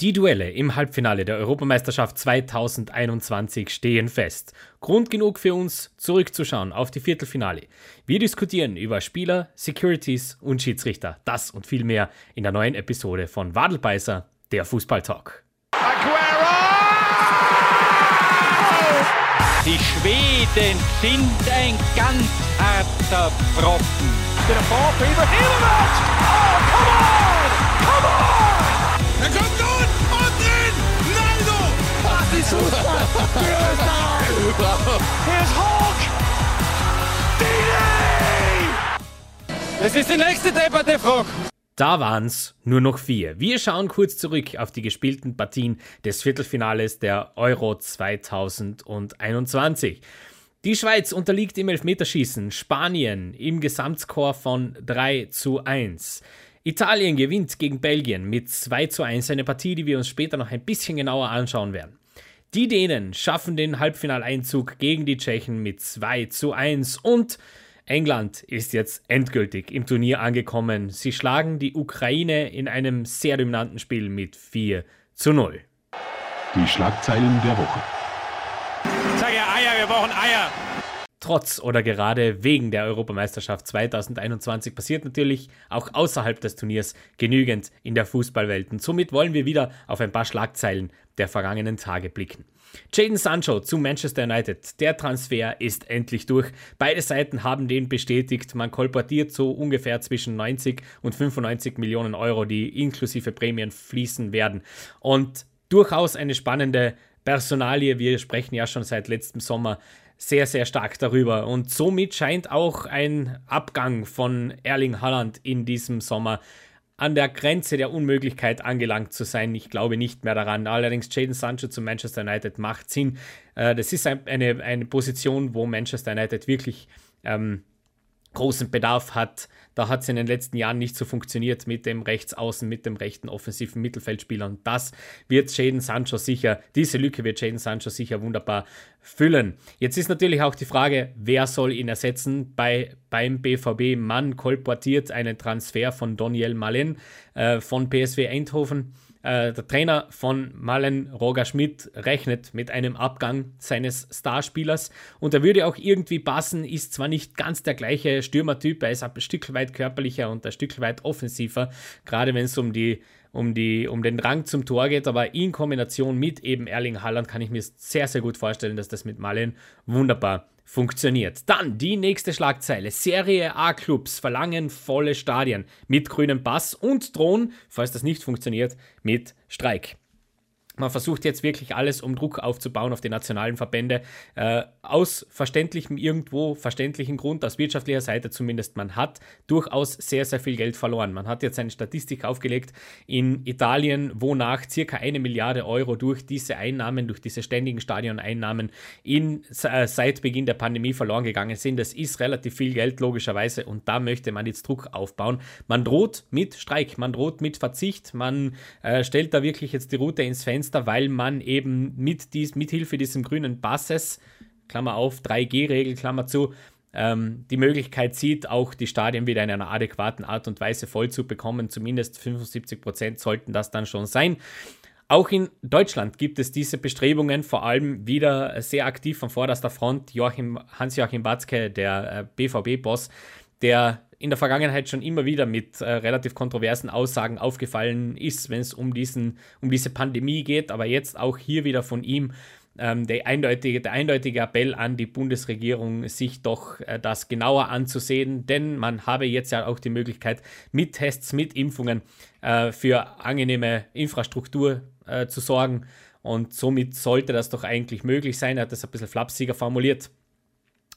Die Duelle im Halbfinale der Europameisterschaft 2021 stehen fest. Grund genug für uns, zurückzuschauen auf die Viertelfinale. Wir diskutieren über Spieler, Securities und Schiedsrichter. Das und viel mehr in der neuen Episode von Wadelbeißer, der Fußballtalk. Aguero! Die Schweden sind ein ganz harter Brocken. Der for Ibrahimovic! Oh, ist Fußball! Here's Hulk! Dini! Das ist die nächste Debatte, Frog. Da waren es nur noch vier. Wir schauen kurz zurück auf die gespielten Partien des Viertelfinales der Euro 2021. Die Schweiz unterliegt im Elfmeterschießen, Spanien im Gesamtscore von 3 zu 1. Italien gewinnt gegen Belgien mit 2 zu 1, eine Partie, die wir uns später noch ein bisschen genauer anschauen werden. Die Dänen schaffen den Halbfinaleinzug gegen die Tschechen mit 2 zu 1 und England ist jetzt endgültig im Turnier angekommen. Sie schlagen die Ukraine in einem sehr dominanten Spiel mit 4 zu 0. Die Schlagzeilen der Woche. Sag ja Eier, wir brauchen Eier. Trotz oder gerade wegen der Europameisterschaft 2021 passiert natürlich auch außerhalb des Turniers genügend in der Fußballwelt. Und somit wollen wir wieder auf ein paar Schlagzeilen der vergangenen Tage blicken. Jaden Sancho zu Manchester United. Der Transfer ist endlich durch. Beide Seiten haben den bestätigt. Man kolportiert so ungefähr zwischen 90 und 95 Millionen Euro, die inklusive Prämien fließen werden. Und durchaus eine spannende Personalie. Wir sprechen ja schon seit letztem Sommer sehr, sehr stark darüber. Und somit scheint auch ein Abgang von Erling Haaland in diesem Sommer an der Grenze der Unmöglichkeit angelangt zu sein. Ich glaube nicht mehr daran. Allerdings Jaden Sancho zu Manchester United macht Sinn. Äh, das ist eine, eine Position, wo Manchester United wirklich ähm, großen Bedarf hat. Da hat es in den letzten Jahren nicht so funktioniert mit dem Rechtsaußen, mit dem rechten offensiven Mittelfeldspieler. Und das wird Jaden Sancho sicher, diese Lücke wird Jaden Sancho sicher wunderbar füllen. Jetzt ist natürlich auch die Frage, wer soll ihn ersetzen bei, beim BVB? Man kolportiert einen Transfer von Daniel Malen äh, von PSW Eindhoven äh, der Trainer von Malen, Roger Schmidt, rechnet mit einem Abgang seines Starspielers. Und er würde auch irgendwie passen, ist zwar nicht ganz der gleiche Stürmertyp, er ist ein Stück weit körperlicher und ein Stück weit offensiver, gerade wenn es um die um, die, um den Rang zum Tor geht, aber in Kombination mit eben Erling Haaland kann ich mir sehr, sehr gut vorstellen, dass das mit Malen wunderbar funktioniert. Dann die nächste Schlagzeile. Serie A-Clubs verlangen volle Stadien mit grünem Pass und drohen, falls das nicht funktioniert, mit Streik. Man versucht jetzt wirklich alles, um Druck aufzubauen auf die nationalen Verbände. Äh, aus verständlichem irgendwo, verständlichen Grund, aus wirtschaftlicher Seite zumindest, man hat durchaus sehr, sehr viel Geld verloren. Man hat jetzt eine Statistik aufgelegt in Italien, wonach circa eine Milliarde Euro durch diese Einnahmen, durch diese ständigen Stadioneinnahmen in, äh, seit Beginn der Pandemie verloren gegangen sind. Das ist relativ viel Geld, logischerweise, und da möchte man jetzt Druck aufbauen. Man droht mit Streik, man droht mit Verzicht, man äh, stellt da wirklich jetzt die Route ins Fenster Fenster, weil man eben mit dies, mithilfe diesem grünen Passes, Klammer auf, 3G-Regel, Klammer zu, ähm, die Möglichkeit sieht, auch die Stadien wieder in einer adäquaten Art und Weise voll zu bekommen. Zumindest 75 Prozent sollten das dann schon sein. Auch in Deutschland gibt es diese Bestrebungen, vor allem wieder sehr aktiv von vorderster Front. Joachim, Hans-Joachim Batzke, der äh, BVB-Boss, der in der Vergangenheit schon immer wieder mit äh, relativ kontroversen Aussagen aufgefallen ist, wenn es um, um diese Pandemie geht, aber jetzt auch hier wieder von ihm ähm, der, eindeutige, der eindeutige Appell an die Bundesregierung, sich doch äh, das genauer anzusehen, denn man habe jetzt ja auch die Möglichkeit, mit Tests, mit Impfungen äh, für angenehme Infrastruktur äh, zu sorgen. Und somit sollte das doch eigentlich möglich sein. Er hat das ein bisschen flapsiger formuliert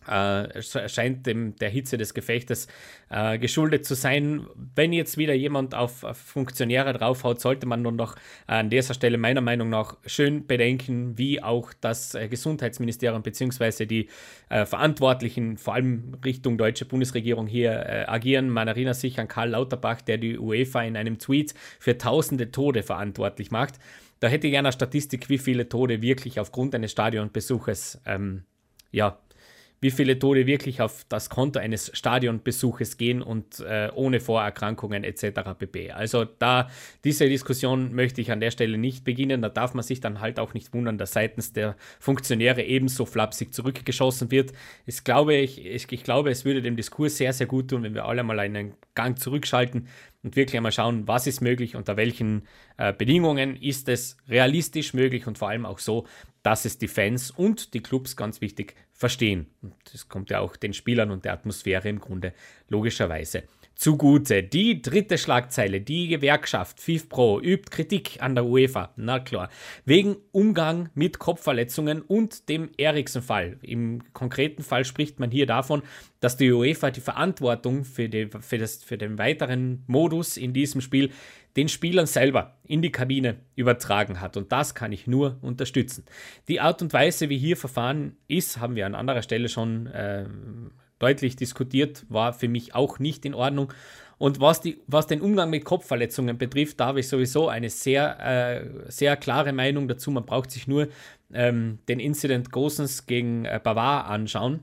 äh, scheint dem, der Hitze des Gefechtes äh, geschuldet zu sein. Wenn jetzt wieder jemand auf, auf Funktionäre draufhaut, sollte man nur noch an dieser Stelle meiner Meinung nach schön bedenken, wie auch das äh, Gesundheitsministerium bzw. die äh, Verantwortlichen, vor allem Richtung deutsche Bundesregierung hier äh, agieren. Man erinnert sich an Karl Lauterbach, der die UEFA in einem Tweet für tausende Tode verantwortlich macht. Da hätte ich gerne eine Statistik, wie viele Tode wirklich aufgrund eines Stadionbesuches ähm, ja, wie viele Tode wirklich auf das Konto eines Stadionbesuches gehen und äh, ohne Vorerkrankungen etc. pp. Also da diese Diskussion möchte ich an der Stelle nicht beginnen. Da darf man sich dann halt auch nicht wundern, dass seitens der Funktionäre ebenso flapsig zurückgeschossen wird. Ich glaube, ich, ich, ich glaube, es würde dem Diskurs sehr, sehr gut tun, wenn wir alle mal einen Gang zurückschalten und wirklich einmal schauen, was ist möglich, unter welchen äh, Bedingungen ist es realistisch möglich und vor allem auch so, dass es die Fans und die Clubs ganz wichtig verstehen. Und das kommt ja auch den Spielern und der Atmosphäre im Grunde logischerweise zugute. Die dritte Schlagzeile, die Gewerkschaft FIFPro übt Kritik an der UEFA, na klar, wegen Umgang mit Kopfverletzungen und dem Eriksen-Fall. Im konkreten Fall spricht man hier davon, dass die UEFA die Verantwortung für, die, für, das, für den weiteren Modus in diesem Spiel den Spielern selber in die Kabine übertragen hat. Und das kann ich nur unterstützen. Die Art und Weise, wie hier verfahren ist, haben wir an anderer Stelle schon äh, deutlich diskutiert, war für mich auch nicht in Ordnung. Und was, die, was den Umgang mit Kopfverletzungen betrifft, da habe ich sowieso eine sehr, äh, sehr klare Meinung dazu. Man braucht sich nur ähm, den Incident Gosens gegen äh, Bavard anschauen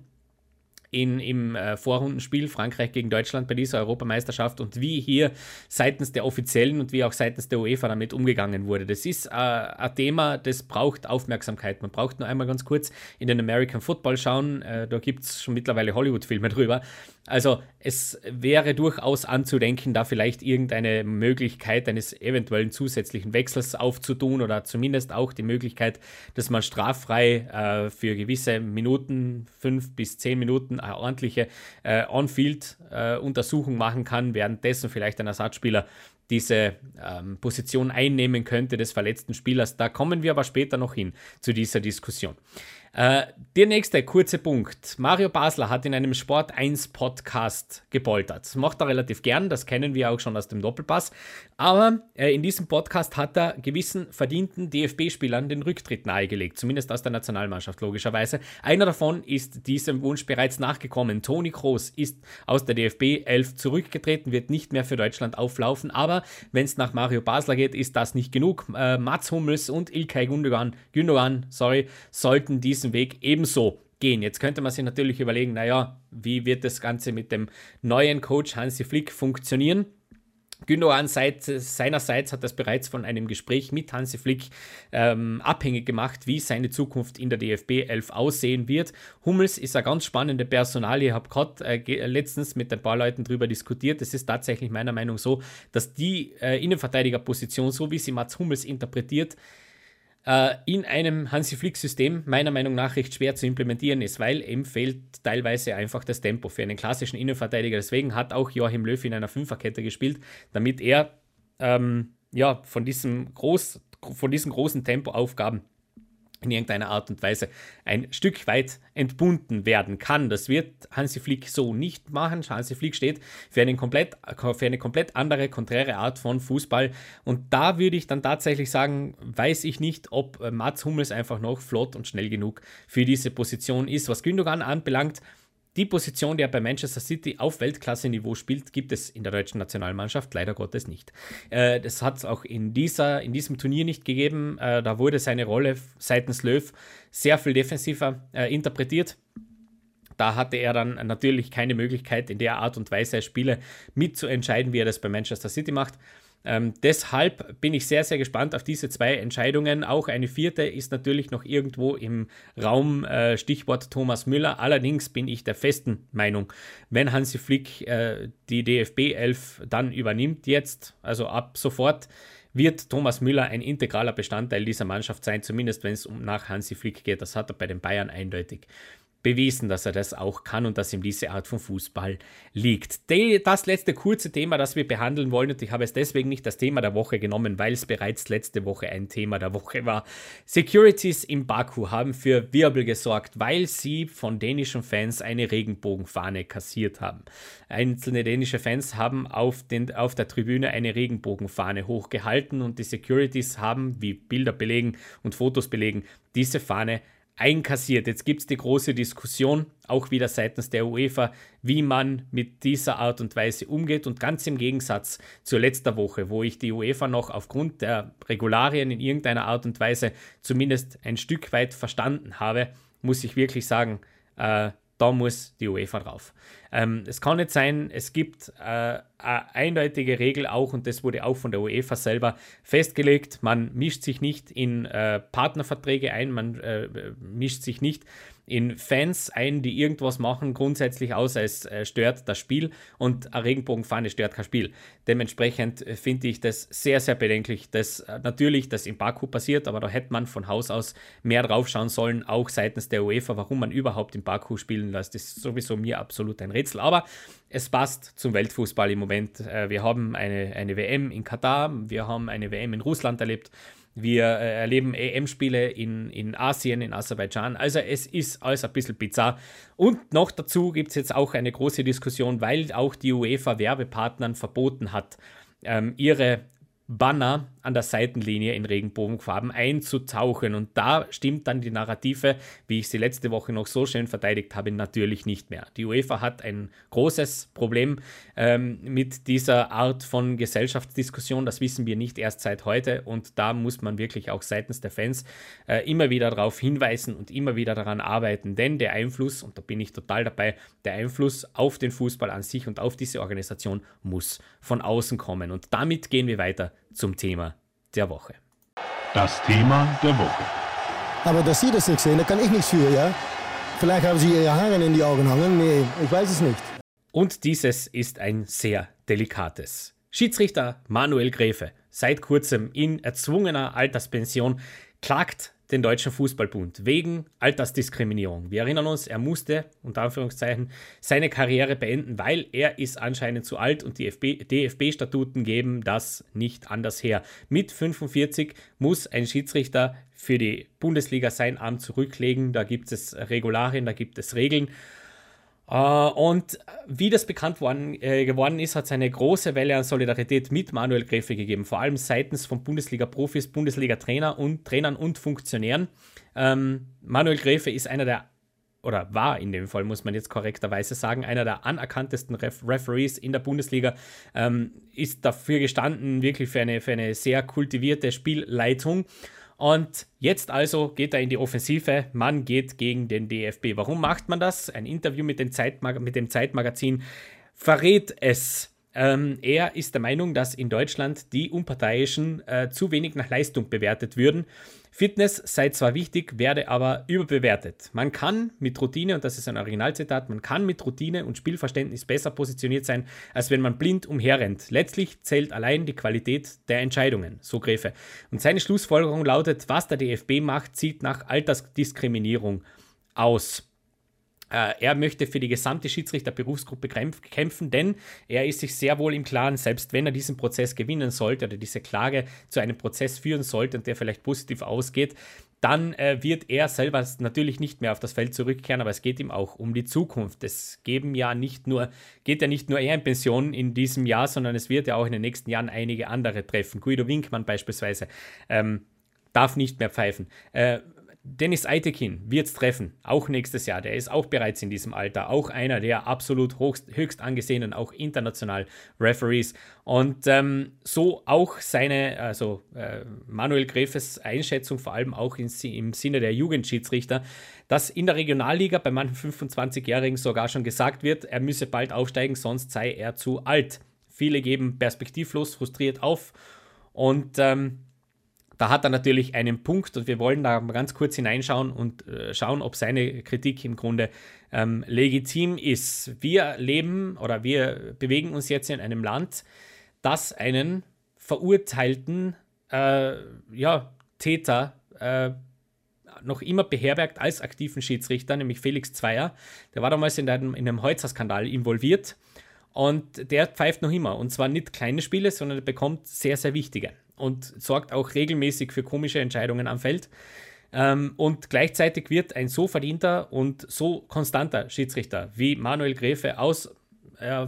in, im äh, Vorrundenspiel Frankreich gegen Deutschland bei dieser Europameisterschaft und wie hier seitens der Offiziellen und wie auch seitens der UEFA damit umgegangen wurde. Das ist äh, ein Thema, das braucht Aufmerksamkeit. Man braucht nur einmal ganz kurz in den American Football schauen. Äh, da gibt es schon mittlerweile Hollywood-Filme drüber. Also es wäre durchaus anzudenken, da vielleicht irgendeine Möglichkeit eines eventuellen zusätzlichen Wechsels aufzutun oder zumindest auch die Möglichkeit, dass man straffrei äh, für gewisse Minuten, fünf bis zehn Minuten, eine ordentliche äh, On-Field-Untersuchung äh, machen kann, währenddessen vielleicht ein Ersatzspieler diese ähm, Position einnehmen könnte des verletzten Spielers. Da kommen wir aber später noch hin zu dieser Diskussion. Äh, der nächste kurze Punkt. Mario Basler hat in einem Sport 1 Podcast gepoltert. Macht er relativ gern, das kennen wir auch schon aus dem Doppelpass. Aber äh, in diesem Podcast hat er gewissen verdienten DFB-Spielern den Rücktritt nahegelegt, zumindest aus der Nationalmannschaft logischerweise. Einer davon ist diesem Wunsch bereits nachgekommen. Toni Kroos ist aus der DFB 11 zurückgetreten, wird nicht mehr für Deutschland auflaufen. Aber wenn es nach Mario Basler geht, ist das nicht genug. Äh, Mats Hummels und Ilkay Gündogan, Gündogan sorry, sollten diese diesen Weg ebenso gehen. Jetzt könnte man sich natürlich überlegen, naja, wie wird das Ganze mit dem neuen Coach Hansi Flick funktionieren? Gündogan seinerseits hat das bereits von einem Gespräch mit Hansi Flick ähm, abhängig gemacht, wie seine Zukunft in der DFB 11 aussehen wird. Hummels ist eine ganz spannende Personalie. Habe gerade äh, letztens mit ein paar Leuten darüber diskutiert. Es ist tatsächlich meiner Meinung so, dass die äh, Innenverteidigerposition, so wie sie Mats Hummels interpretiert, äh, in einem Hansi Flick-System meiner Meinung nach recht schwer zu implementieren ist, weil ihm fehlt teilweise einfach das Tempo für einen klassischen Innenverteidiger. Deswegen hat auch Joachim Löw in einer Fünferkette gespielt, damit er ähm, ja, von, diesem groß, von diesen großen Tempoaufgaben in irgendeiner Art und Weise ein Stück weit entbunden werden kann. Das wird Hansi Flick so nicht machen. Hansi Flick steht für, einen komplett, für eine komplett andere, konträre Art von Fußball. Und da würde ich dann tatsächlich sagen, weiß ich nicht, ob Mats Hummels einfach noch flott und schnell genug für diese Position ist. Was Gündogan anbelangt, die Position, die er bei Manchester City auf Weltklasse-Niveau spielt, gibt es in der deutschen Nationalmannschaft leider Gottes nicht. Äh, das hat es auch in, dieser, in diesem Turnier nicht gegeben. Äh, da wurde seine Rolle seitens Löw sehr viel defensiver äh, interpretiert. Da hatte er dann natürlich keine Möglichkeit, in der Art und Weise Spiele mitzuentscheiden, wie er das bei Manchester City macht. Ähm, deshalb bin ich sehr, sehr gespannt auf diese zwei Entscheidungen. Auch eine vierte ist natürlich noch irgendwo im Raum, äh, Stichwort Thomas Müller. Allerdings bin ich der festen Meinung, wenn Hansi Flick äh, die DFB 11 dann übernimmt, jetzt, also ab sofort, wird Thomas Müller ein integraler Bestandteil dieser Mannschaft sein, zumindest wenn es um nach Hansi Flick geht. Das hat er bei den Bayern eindeutig bewiesen, dass er das auch kann und dass ihm diese Art von Fußball liegt. Das letzte kurze Thema, das wir behandeln wollen, und ich habe es deswegen nicht das Thema der Woche genommen, weil es bereits letzte Woche ein Thema der Woche war. Securities in Baku haben für Wirbel gesorgt, weil sie von dänischen Fans eine Regenbogenfahne kassiert haben. Einzelne dänische Fans haben auf, den, auf der Tribüne eine Regenbogenfahne hochgehalten und die Securities haben, wie Bilder belegen und Fotos belegen, diese Fahne einkassiert. Jetzt gibt es die große Diskussion, auch wieder seitens der UEFA, wie man mit dieser Art und Weise umgeht. Und ganz im Gegensatz zur letzter Woche, wo ich die UEFA noch aufgrund der Regularien in irgendeiner Art und Weise zumindest ein Stück weit verstanden habe, muss ich wirklich sagen, äh, da muss die UEFA drauf. Ähm, es kann nicht sein, es gibt äh, eine eindeutige Regel auch, und das wurde auch von der UEFA selber festgelegt, man mischt sich nicht in äh, Partnerverträge ein, man äh, mischt sich nicht in Fans ein, die irgendwas machen, grundsätzlich außer es äh, stört das Spiel und eine Regenbogenfahne stört kein Spiel. Dementsprechend äh, finde ich das sehr, sehr bedenklich, dass äh, natürlich das in Baku passiert, aber da hätte man von Haus aus mehr draufschauen sollen, auch seitens der UEFA, warum man überhaupt in Baku spielen lässt. Ist sowieso mir absolut ein Rätsel, aber es passt zum Weltfußball im Moment. Wir haben eine, eine WM in Katar, wir haben eine WM in Russland erlebt wir äh, erleben EM-Spiele in, in Asien, in Aserbaidschan. Also es ist alles ein bisschen bizarr. Und noch dazu gibt es jetzt auch eine große Diskussion, weil auch die UEFA Werbepartnern verboten hat, ähm, ihre Banner an der Seitenlinie in Regenbogenfarben einzutauchen. Und da stimmt dann die Narrative, wie ich sie letzte Woche noch so schön verteidigt habe, natürlich nicht mehr. Die UEFA hat ein großes Problem ähm, mit dieser Art von Gesellschaftsdiskussion. Das wissen wir nicht erst seit heute. Und da muss man wirklich auch seitens der Fans äh, immer wieder darauf hinweisen und immer wieder daran arbeiten. Denn der Einfluss, und da bin ich total dabei, der Einfluss auf den Fußball an sich und auf diese Organisation muss von außen kommen. Und damit gehen wir weiter zum Thema der Woche. Das Thema der Woche. Aber dass Sie das nicht sehen, da kann ich nichts für, ja? Vielleicht haben Sie Ihre Haare in die Augen hangen, nee, ich weiß es nicht. Und dieses ist ein sehr delikates. Schiedsrichter Manuel Gräfe, seit kurzem in erzwungener Alterspension, klagt den Deutschen Fußballbund wegen Altersdiskriminierung. Wir erinnern uns, er musste, unter Anführungszeichen, seine Karriere beenden, weil er ist anscheinend zu alt und die DFB-Statuten geben das nicht anders her. Mit 45 muss ein Schiedsrichter für die Bundesliga sein Amt zurücklegen. Da gibt es Regularien, da gibt es Regeln. Uh, und wie das bekannt worden, äh, geworden ist, hat es eine große Welle an Solidarität mit Manuel Gräfe gegeben, vor allem seitens von Bundesliga-Profis, Bundesliga-Trainer und Trainern und Funktionären. Ähm, Manuel Gräfe ist einer der, oder war in dem Fall, muss man jetzt korrekterweise sagen, einer der anerkanntesten Ref Referees in der Bundesliga, ähm, ist dafür gestanden, wirklich für eine, für eine sehr kultivierte Spielleitung und jetzt also geht er in die Offensive. Man geht gegen den DFB. Warum macht man das? Ein Interview mit, dem, Zeitmag mit dem Zeitmagazin verrät es. Ähm, er ist der Meinung, dass in Deutschland die Unparteiischen äh, zu wenig nach Leistung bewertet würden. Fitness sei zwar wichtig, werde aber überbewertet. Man kann mit Routine, und das ist ein Originalzitat, man kann mit Routine und Spielverständnis besser positioniert sein, als wenn man blind umherrennt. Letztlich zählt allein die Qualität der Entscheidungen, so Gräfe. Und seine Schlussfolgerung lautet, was der DFB macht, sieht nach Altersdiskriminierung aus. Äh, er möchte für die gesamte Schiedsrichterberufsgruppe kämpfen, denn er ist sich sehr wohl im Klaren, selbst wenn er diesen Prozess gewinnen sollte oder diese Klage zu einem Prozess führen sollte und der vielleicht positiv ausgeht, dann äh, wird er selber natürlich nicht mehr auf das Feld zurückkehren, aber es geht ihm auch um die Zukunft. Es geben ja nicht nur, geht ja nicht nur er in Pension in diesem Jahr, sondern es wird ja auch in den nächsten Jahren einige andere treffen. Guido Winkmann beispielsweise ähm, darf nicht mehr pfeifen. Äh, Dennis Eitekin wird es treffen, auch nächstes Jahr. Der ist auch bereits in diesem Alter, auch einer der absolut hochst, höchst angesehenen, auch international Referees. Und ähm, so auch seine, also äh, Manuel Grefes Einschätzung, vor allem auch in, im Sinne der Jugendschiedsrichter, dass in der Regionalliga bei manchen 25-Jährigen sogar schon gesagt wird, er müsse bald aufsteigen, sonst sei er zu alt. Viele geben perspektivlos, frustriert auf. Und ähm, da hat er natürlich einen Punkt und wir wollen da mal ganz kurz hineinschauen und äh, schauen, ob seine Kritik im Grunde ähm, legitim ist. Wir leben oder wir bewegen uns jetzt in einem Land, das einen verurteilten äh, ja, Täter äh, noch immer beherbergt als aktiven Schiedsrichter, nämlich Felix Zweier. Der war damals in einem, in einem Holzer-Skandal involviert und der pfeift noch immer. Und zwar nicht kleine Spiele, sondern er bekommt sehr, sehr wichtige und sorgt auch regelmäßig für komische Entscheidungen am Feld. Ähm, und gleichzeitig wird ein so verdienter und so konstanter Schiedsrichter wie Manuel Gräfe aus äh,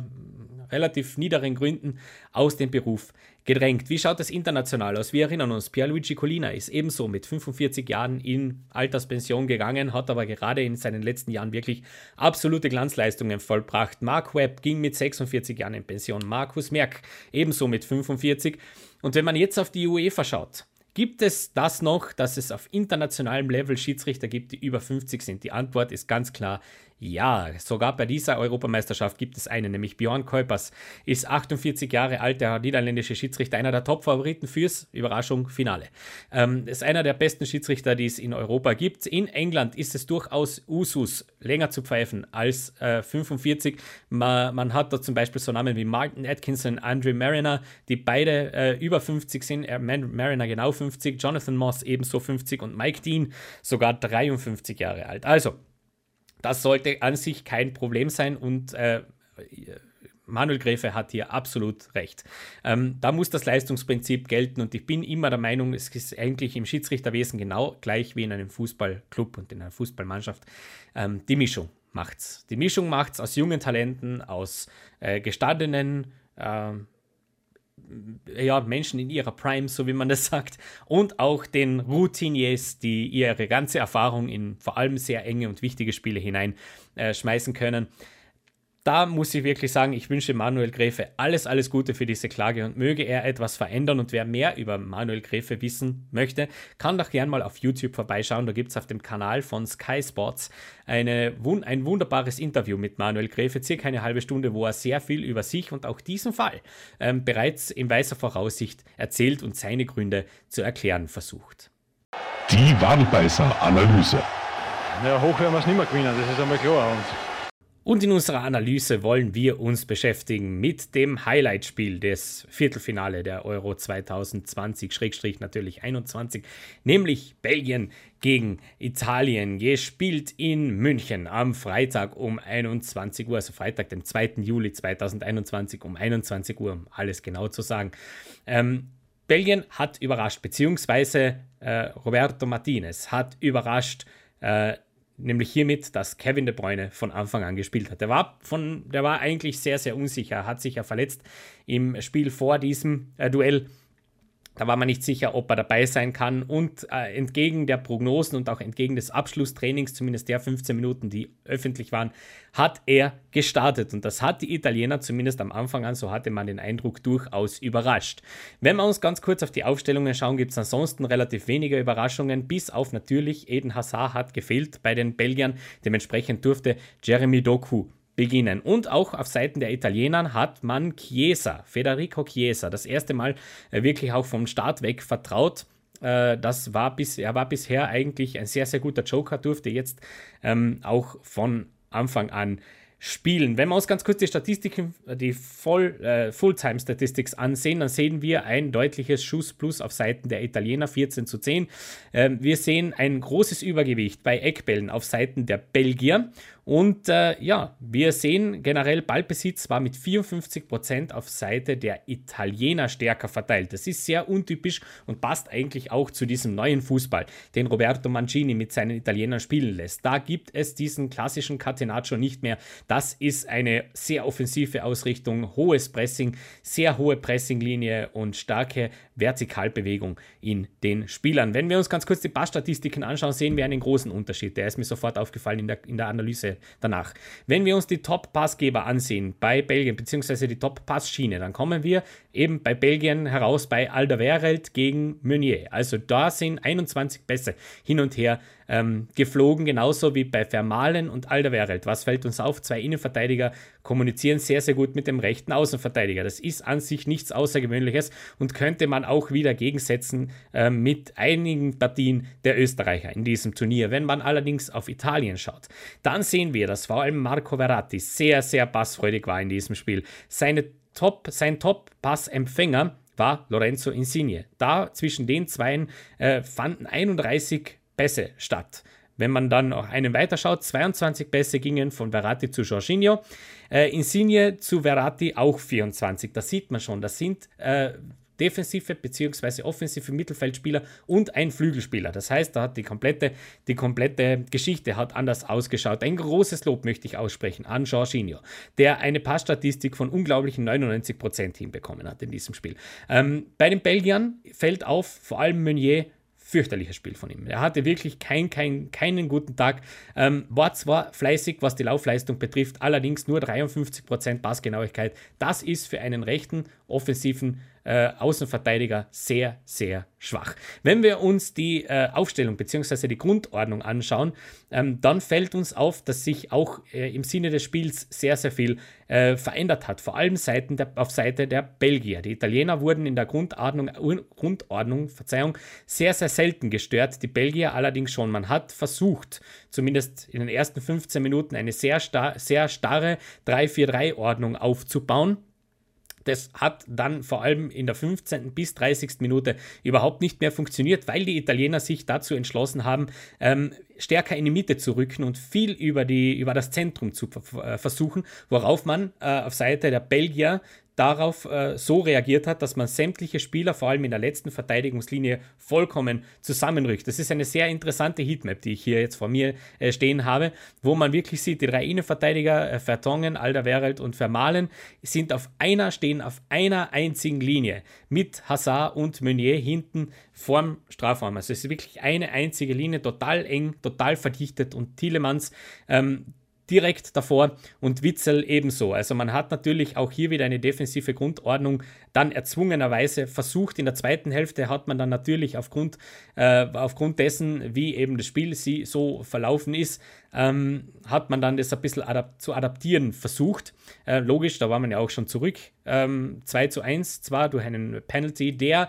relativ niederen Gründen aus dem Beruf gedrängt. Wie schaut das international aus? Wir erinnern uns, Pierluigi Colina ist ebenso mit 45 Jahren in Alterspension gegangen, hat aber gerade in seinen letzten Jahren wirklich absolute Glanzleistungen vollbracht. Mark Webb ging mit 46 Jahren in Pension, Markus Merck ebenso mit 45. Und wenn man jetzt auf die UEFA schaut, Gibt es das noch, dass es auf internationalem Level Schiedsrichter gibt, die über 50 sind? Die Antwort ist ganz klar Ja, sogar bei dieser Europameisterschaft gibt es einen, nämlich Björn Kuipers, ist 48 Jahre alt, der niederländische Schiedsrichter, einer der Top-Favoriten fürs, Überraschung, Finale. Ähm, ist einer der besten Schiedsrichter, die es in Europa gibt. In England ist es durchaus Usus, länger zu pfeifen als äh, 45. Man, man, hat da zum Beispiel so Namen wie Martin Atkinson, Andrew Mariner, die beide äh, über 50 sind. Äh, Mariner genau 50, Jonathan Moss ebenso 50 und Mike Dean sogar 53 Jahre alt. Also, das sollte an sich kein Problem sein und äh, Manuel Gräfe hat hier absolut recht. Ähm, da muss das Leistungsprinzip gelten und ich bin immer der Meinung, es ist eigentlich im Schiedsrichterwesen genau gleich wie in einem Fußballclub und in einer Fußballmannschaft. Ähm, die Mischung macht's. Die Mischung macht's aus jungen Talenten, aus äh, gestandenen äh, ja, Menschen in ihrer Prime, so wie man das sagt, und auch den Routiniers, die ihre ganze Erfahrung in vor allem sehr enge und wichtige Spiele hineinschmeißen äh, können da muss ich wirklich sagen, ich wünsche Manuel Gräfe alles, alles Gute für diese Klage und möge er etwas verändern. Und wer mehr über Manuel Gräfe wissen möchte, kann doch gern mal auf YouTube vorbeischauen. Da gibt es auf dem Kanal von Sky Sports eine, ein wunderbares Interview mit Manuel Gräfe, circa eine halbe Stunde, wo er sehr viel über sich und auch diesen Fall ähm, bereits in weißer Voraussicht erzählt und seine Gründe zu erklären versucht. Die Wadenbeißer-Analyse. Ja, hoch werden wir es nicht mehr gewinnen, das ist einmal klar. Und und in unserer Analyse wollen wir uns beschäftigen mit dem Highlight-Spiel des Viertelfinale der Euro 2020, Schrägstrich natürlich 21, nämlich Belgien gegen Italien, gespielt in München am Freitag um 21 Uhr, also Freitag, den 2. Juli 2021 um 21 Uhr, um alles genau zu sagen. Ähm, Belgien hat überrascht, beziehungsweise äh, Roberto Martinez hat überrascht, äh, nämlich hiermit, dass Kevin De Bruyne von Anfang an gespielt hat. Der war, von, der war eigentlich sehr, sehr unsicher, hat sich ja verletzt im Spiel vor diesem äh, Duell da war man nicht sicher, ob er dabei sein kann. Und äh, entgegen der Prognosen und auch entgegen des Abschlusstrainings, zumindest der 15 Minuten, die öffentlich waren, hat er gestartet. Und das hat die Italiener zumindest am Anfang an, so hatte man den Eindruck, durchaus überrascht. Wenn wir uns ganz kurz auf die Aufstellungen schauen, gibt es ansonsten relativ wenige Überraschungen, bis auf natürlich Eden Hazard hat gefehlt bei den Belgiern. Dementsprechend durfte Jeremy Doku beginnen. Und auch auf Seiten der Italiener hat man Chiesa, Federico Chiesa, das erste Mal äh, wirklich auch vom Start weg vertraut. Äh, das war bis, er war bisher eigentlich ein sehr, sehr guter Joker, durfte jetzt ähm, auch von Anfang an spielen. Wenn wir uns ganz kurz die Statistiken, die Voll, äh, Fulltime-Statistics ansehen, dann sehen wir ein deutliches Schuss-Plus auf Seiten der Italiener, 14 zu 10. Ähm, wir sehen ein großes Übergewicht bei Eckbällen auf Seiten der Belgier und äh, ja, wir sehen generell Ballbesitz war mit 54% auf Seite der Italiener stärker verteilt. Das ist sehr untypisch und passt eigentlich auch zu diesem neuen Fußball, den Roberto Mancini mit seinen Italienern spielen lässt. Da gibt es diesen klassischen Catenaccio nicht mehr. Das ist eine sehr offensive Ausrichtung, hohes Pressing, sehr hohe Pressinglinie und starke Vertikalbewegung in den Spielern. Wenn wir uns ganz kurz die Passstatistiken anschauen, sehen wir einen großen Unterschied. Der ist mir sofort aufgefallen in der, in der Analyse danach. Wenn wir uns die Top-Passgeber ansehen bei Belgien, beziehungsweise die Top-Passschiene, dann kommen wir eben bei Belgien heraus bei Alderweireld gegen Meunier. Also da sind 21 Pässe hin und her ähm, geflogen, genauso wie bei Vermalen und Alderweireld. Was fällt uns auf? Zwei Innenverteidiger kommunizieren sehr, sehr gut mit dem rechten Außenverteidiger. Das ist an sich nichts Außergewöhnliches und könnte man auch wieder gegensetzen äh, mit einigen Partien der Österreicher in diesem Turnier. Wenn man allerdings auf Italien schaut, dann sehen wir, dass vor allem Marco Verratti sehr, sehr passfreudig war in diesem Spiel. Seine Top, sein Top-Passempfänger war Lorenzo Insigne. Da zwischen den Zweien äh, fanden 31 Pässe statt. Wenn man dann noch einen weiterschaut, 22 Pässe gingen von Verratti zu Jorginho, äh, Insigne zu Verratti auch 24. Da sieht man schon, das sind äh, defensive bzw. offensive Mittelfeldspieler und ein Flügelspieler. Das heißt, da hat die komplette, die komplette Geschichte hat anders ausgeschaut. Ein großes Lob möchte ich aussprechen an Jorginho, der eine Passstatistik von unglaublichen 99% hinbekommen hat in diesem Spiel. Ähm, bei den Belgiern fällt auf, vor allem Meunier, fürchterliches Spiel von ihm. Er hatte wirklich kein, kein, keinen guten Tag. Ähm, war zwar fleißig, was die Laufleistung betrifft, allerdings nur 53% Passgenauigkeit. Das ist für einen rechten offensiven äh, Außenverteidiger sehr, sehr schwach. Wenn wir uns die äh, Aufstellung bzw. die Grundordnung anschauen, ähm, dann fällt uns auf, dass sich auch äh, im Sinne des Spiels sehr, sehr viel äh, verändert hat. Vor allem Seiten der, auf Seite der Belgier. Die Italiener wurden in der Grundordnung, Grundordnung Verzeihung, sehr, sehr selten gestört. Die Belgier allerdings schon. Man hat versucht, zumindest in den ersten 15 Minuten, eine sehr, star sehr starre 3-4-3-Ordnung aufzubauen. Das hat dann vor allem in der 15. bis 30. Minute überhaupt nicht mehr funktioniert, weil die Italiener sich dazu entschlossen haben, ähm, stärker in die Mitte zu rücken und viel über, die, über das Zentrum zu äh, versuchen, worauf man äh, auf Seite der Belgier darauf äh, so reagiert hat, dass man sämtliche Spieler, vor allem in der letzten Verteidigungslinie, vollkommen zusammenrückt. Das ist eine sehr interessante Heatmap, die ich hier jetzt vor mir äh, stehen habe, wo man wirklich sieht, die drei Innenverteidiger, äh, Vertongen, Alderweireld und Vermalen, sind auf einer, stehen auf einer einzigen Linie mit Hazard und Meunier hinten vorm Strafraum. Also es ist wirklich eine einzige Linie, total eng, total verdichtet und Thielemanns ähm, direkt davor und Witzel ebenso. Also man hat natürlich auch hier wieder eine defensive Grundordnung dann erzwungenerweise versucht. In der zweiten Hälfte hat man dann natürlich aufgrund, äh, aufgrund dessen, wie eben das Spiel sie so verlaufen ist, ähm, hat man dann das ein bisschen adap zu adaptieren versucht. Äh, logisch, da war man ja auch schon zurück. Ähm, 2 zu 1 zwar durch einen Penalty, der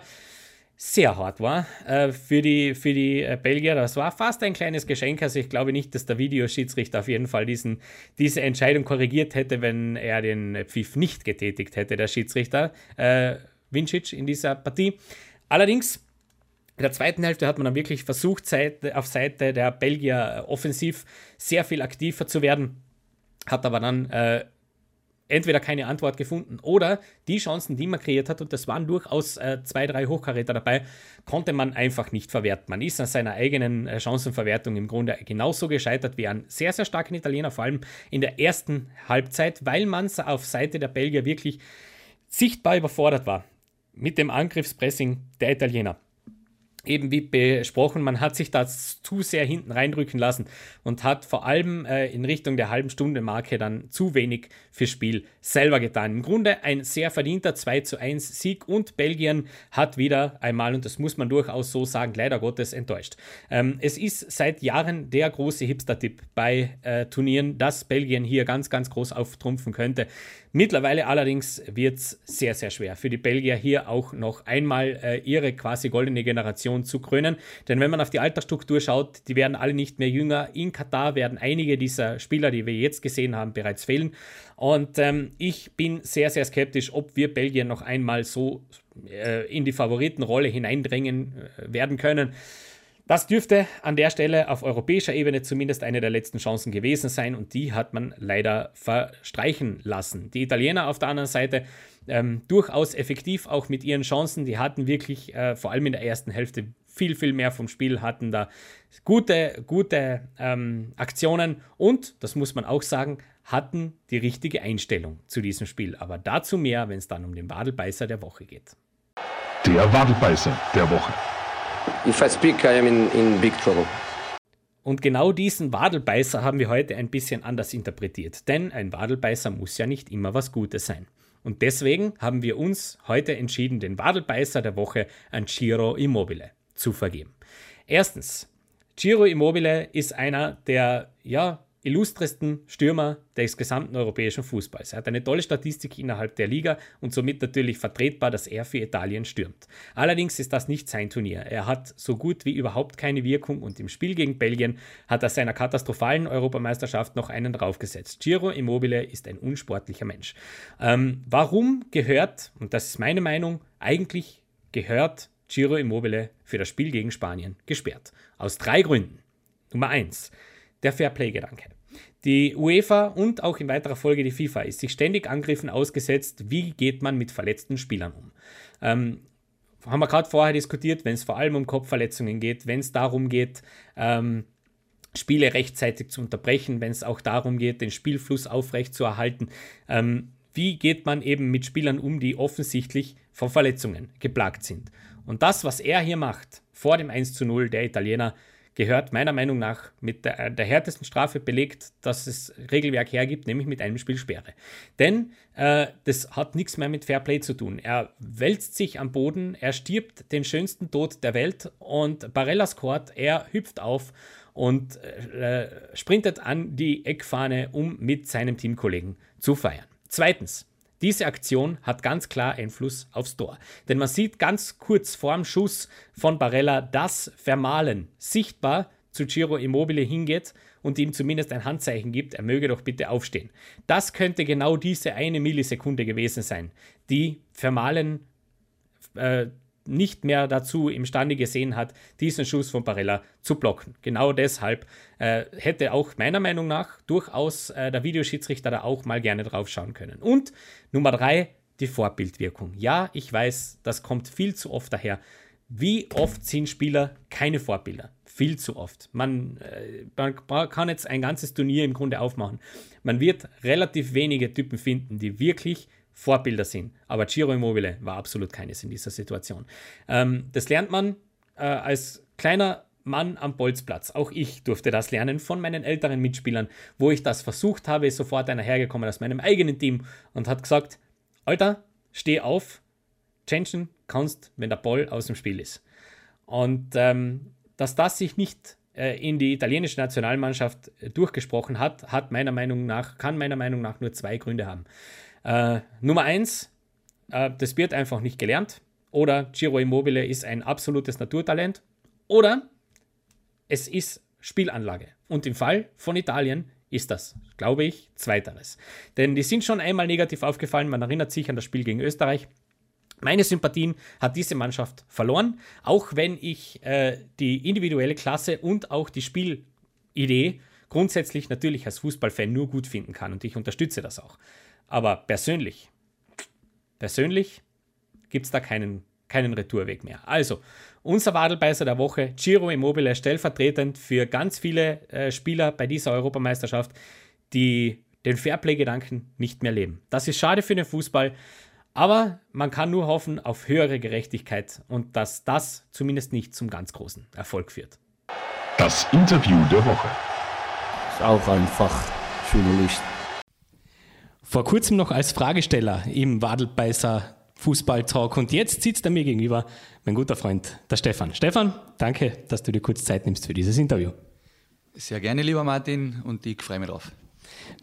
sehr hart war äh, für die, für die äh, Belgier. Das war fast ein kleines Geschenk. Also ich glaube nicht, dass der Videoschiedsrichter auf jeden Fall diesen, diese Entscheidung korrigiert hätte, wenn er den Pfiff nicht getätigt hätte, der Schiedsrichter äh, Vincic in dieser Partie. Allerdings in der zweiten Hälfte hat man dann wirklich versucht, Seite, auf Seite der Belgier offensiv sehr viel aktiver zu werden, hat aber dann äh, entweder keine Antwort gefunden oder die Chancen, die man kreiert hat, und das waren durchaus äh, zwei, drei Hochkaräter dabei, konnte man einfach nicht verwerten. Man ist an seiner eigenen äh, Chancenverwertung im Grunde genauso gescheitert wie an sehr, sehr starken Italiener, vor allem in der ersten Halbzeit, weil man auf Seite der Belgier wirklich sichtbar überfordert war mit dem Angriffspressing der Italiener eben wie besprochen, man hat sich da zu sehr hinten reindrücken lassen und hat vor allem äh, in Richtung der halben Stunde Marke dann zu wenig fürs Spiel selber getan. Im Grunde ein sehr verdienter 2 zu 1 Sieg und Belgien hat wieder einmal, und das muss man durchaus so sagen, leider Gottes enttäuscht. Ähm, es ist seit Jahren der große Hipster-Tipp bei äh, Turnieren, dass Belgien hier ganz, ganz groß auftrumpfen könnte. Mittlerweile allerdings wird es sehr, sehr schwer für die Belgier hier auch noch einmal äh, ihre quasi goldene Generation zu krönen. Denn wenn man auf die Altersstruktur schaut, die werden alle nicht mehr jünger. In Katar werden einige dieser Spieler, die wir jetzt gesehen haben, bereits fehlen. Und ähm, ich bin sehr, sehr skeptisch, ob wir Belgien noch einmal so äh, in die Favoritenrolle hineindrängen äh, werden können. Das dürfte an der Stelle auf europäischer Ebene zumindest eine der letzten Chancen gewesen sein und die hat man leider verstreichen lassen. Die Italiener auf der anderen Seite ähm, durchaus effektiv auch mit ihren Chancen. Die hatten wirklich äh, vor allem in der ersten Hälfte viel, viel mehr vom Spiel, hatten da gute, gute ähm, Aktionen und, das muss man auch sagen, hatten die richtige Einstellung zu diesem Spiel. Aber dazu mehr, wenn es dann um den Wadelbeißer der Woche geht. Der Wadelbeißer der Woche. If I speak, I am in, in big trouble. Und genau diesen Wadelbeißer haben wir heute ein bisschen anders interpretiert, denn ein Wadelbeißer muss ja nicht immer was Gutes sein. Und deswegen haben wir uns heute entschieden, den Wadelbeißer der Woche an Ciro Immobile zu vergeben. Erstens, Ciro Immobile ist einer der ja, illustresten Stürmer des gesamten europäischen Fußballs. Er hat eine tolle Statistik innerhalb der Liga und somit natürlich vertretbar, dass er für Italien stürmt. Allerdings ist das nicht sein Turnier. Er hat so gut wie überhaupt keine Wirkung und im Spiel gegen Belgien hat er seiner katastrophalen Europameisterschaft noch einen draufgesetzt. Giro Immobile ist ein unsportlicher Mensch. Ähm, warum gehört, und das ist meine Meinung, eigentlich gehört Giro Immobile für das Spiel gegen Spanien gesperrt? Aus drei Gründen. Nummer eins der Fairplay-Gedanke. Die UEFA und auch in weiterer Folge die FIFA ist sich ständig Angriffen ausgesetzt, wie geht man mit verletzten Spielern um. Ähm, haben wir gerade vorher diskutiert, wenn es vor allem um Kopfverletzungen geht, wenn es darum geht, ähm, Spiele rechtzeitig zu unterbrechen, wenn es auch darum geht, den Spielfluss aufrechtzuerhalten. Ähm, wie geht man eben mit Spielern um, die offensichtlich von Verletzungen geplagt sind? Und das, was er hier macht, vor dem 1 zu 0 der Italiener, gehört meiner Meinung nach mit der, der härtesten Strafe belegt, dass es Regelwerk hergibt, nämlich mit einem Spielsperre. Denn äh, das hat nichts mehr mit Fairplay zu tun. Er wälzt sich am Boden, er stirbt den schönsten Tod der Welt und Barella scoret, er hüpft auf und äh, sprintet an die Eckfahne, um mit seinem Teamkollegen zu feiern. Zweitens, diese Aktion hat ganz klar Einfluss aufs Tor. Denn man sieht ganz kurz vorm Schuss von Barella, dass Vermalen sichtbar zu Giro Immobile hingeht und ihm zumindest ein Handzeichen gibt, er möge doch bitte aufstehen. Das könnte genau diese eine Millisekunde gewesen sein, die Vermalen äh, nicht mehr dazu imstande gesehen hat, diesen Schuss von Barella zu blocken. Genau deshalb äh, hätte auch meiner Meinung nach durchaus äh, der Videoschiedsrichter da auch mal gerne drauf schauen können. Und Nummer drei, die Vorbildwirkung. Ja, ich weiß, das kommt viel zu oft daher. Wie oft sind Spieler keine Vorbilder? Viel zu oft. Man, äh, man kann jetzt ein ganzes Turnier im Grunde aufmachen. Man wird relativ wenige Typen finden, die wirklich Vorbilder sind. Aber Giro Immobile war absolut keines in dieser Situation. Ähm, das lernt man äh, als kleiner Mann am Bolzplatz. Auch ich durfte das lernen von meinen älteren Mitspielern, wo ich das versucht habe, ist sofort einer hergekommen aus meinem eigenen Team und hat gesagt, Alter, steh auf, changen kannst, wenn der Ball aus dem Spiel ist. Und ähm, dass das sich nicht äh, in die italienische Nationalmannschaft durchgesprochen hat, hat meiner Meinung nach, kann meiner Meinung nach nur zwei Gründe haben. Äh, Nummer eins, äh, das wird einfach nicht gelernt. Oder Giro Immobile ist ein absolutes Naturtalent. Oder es ist Spielanlage. Und im Fall von Italien ist das, glaube ich, zweiteres. Denn die sind schon einmal negativ aufgefallen. Man erinnert sich an das Spiel gegen Österreich. Meine Sympathien hat diese Mannschaft verloren, auch wenn ich äh, die individuelle Klasse und auch die Spielidee grundsätzlich natürlich als Fußballfan nur gut finden kann und ich unterstütze das auch. Aber persönlich, persönlich gibt es da keinen, keinen Retourweg mehr. Also, unser Wadelbeißer der Woche, Giro Immobile, stellvertretend für ganz viele äh, Spieler bei dieser Europameisterschaft, die den Fairplay-Gedanken nicht mehr leben. Das ist schade für den Fußball, aber man kann nur hoffen auf höhere Gerechtigkeit und dass das zumindest nicht zum ganz großen Erfolg führt. Das Interview der Woche. Ist auch einfach Journalist. Vor kurzem noch als Fragesteller im Wadelbeißer Fußballtalk und jetzt sitzt er mir gegenüber, mein guter Freund, der Stefan. Stefan, danke, dass du dir kurz Zeit nimmst für dieses Interview. Sehr gerne, lieber Martin, und ich freue mich drauf.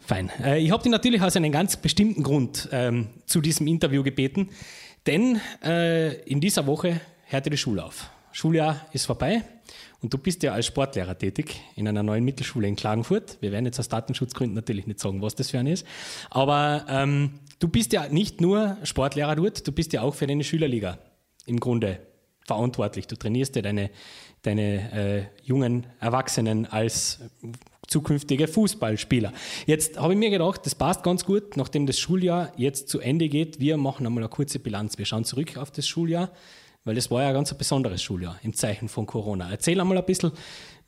Fein. Äh, ich habe dich natürlich aus einem ganz bestimmten Grund ähm, zu diesem Interview gebeten, denn äh, in dieser Woche hörte die Schule auf. Schuljahr ist vorbei. Und du bist ja als Sportlehrer tätig in einer neuen Mittelschule in Klagenfurt. Wir werden jetzt aus Datenschutzgründen natürlich nicht sagen, was das für eine ist. Aber ähm, du bist ja nicht nur Sportlehrer dort, du bist ja auch für deine Schülerliga im Grunde verantwortlich. Du trainierst ja deine, deine äh, jungen Erwachsenen als zukünftige Fußballspieler. Jetzt habe ich mir gedacht, das passt ganz gut, nachdem das Schuljahr jetzt zu Ende geht. Wir machen einmal eine kurze Bilanz. Wir schauen zurück auf das Schuljahr weil das war ja ein ganz besonderes Schuljahr im Zeichen von Corona. Erzähl einmal ein bisschen,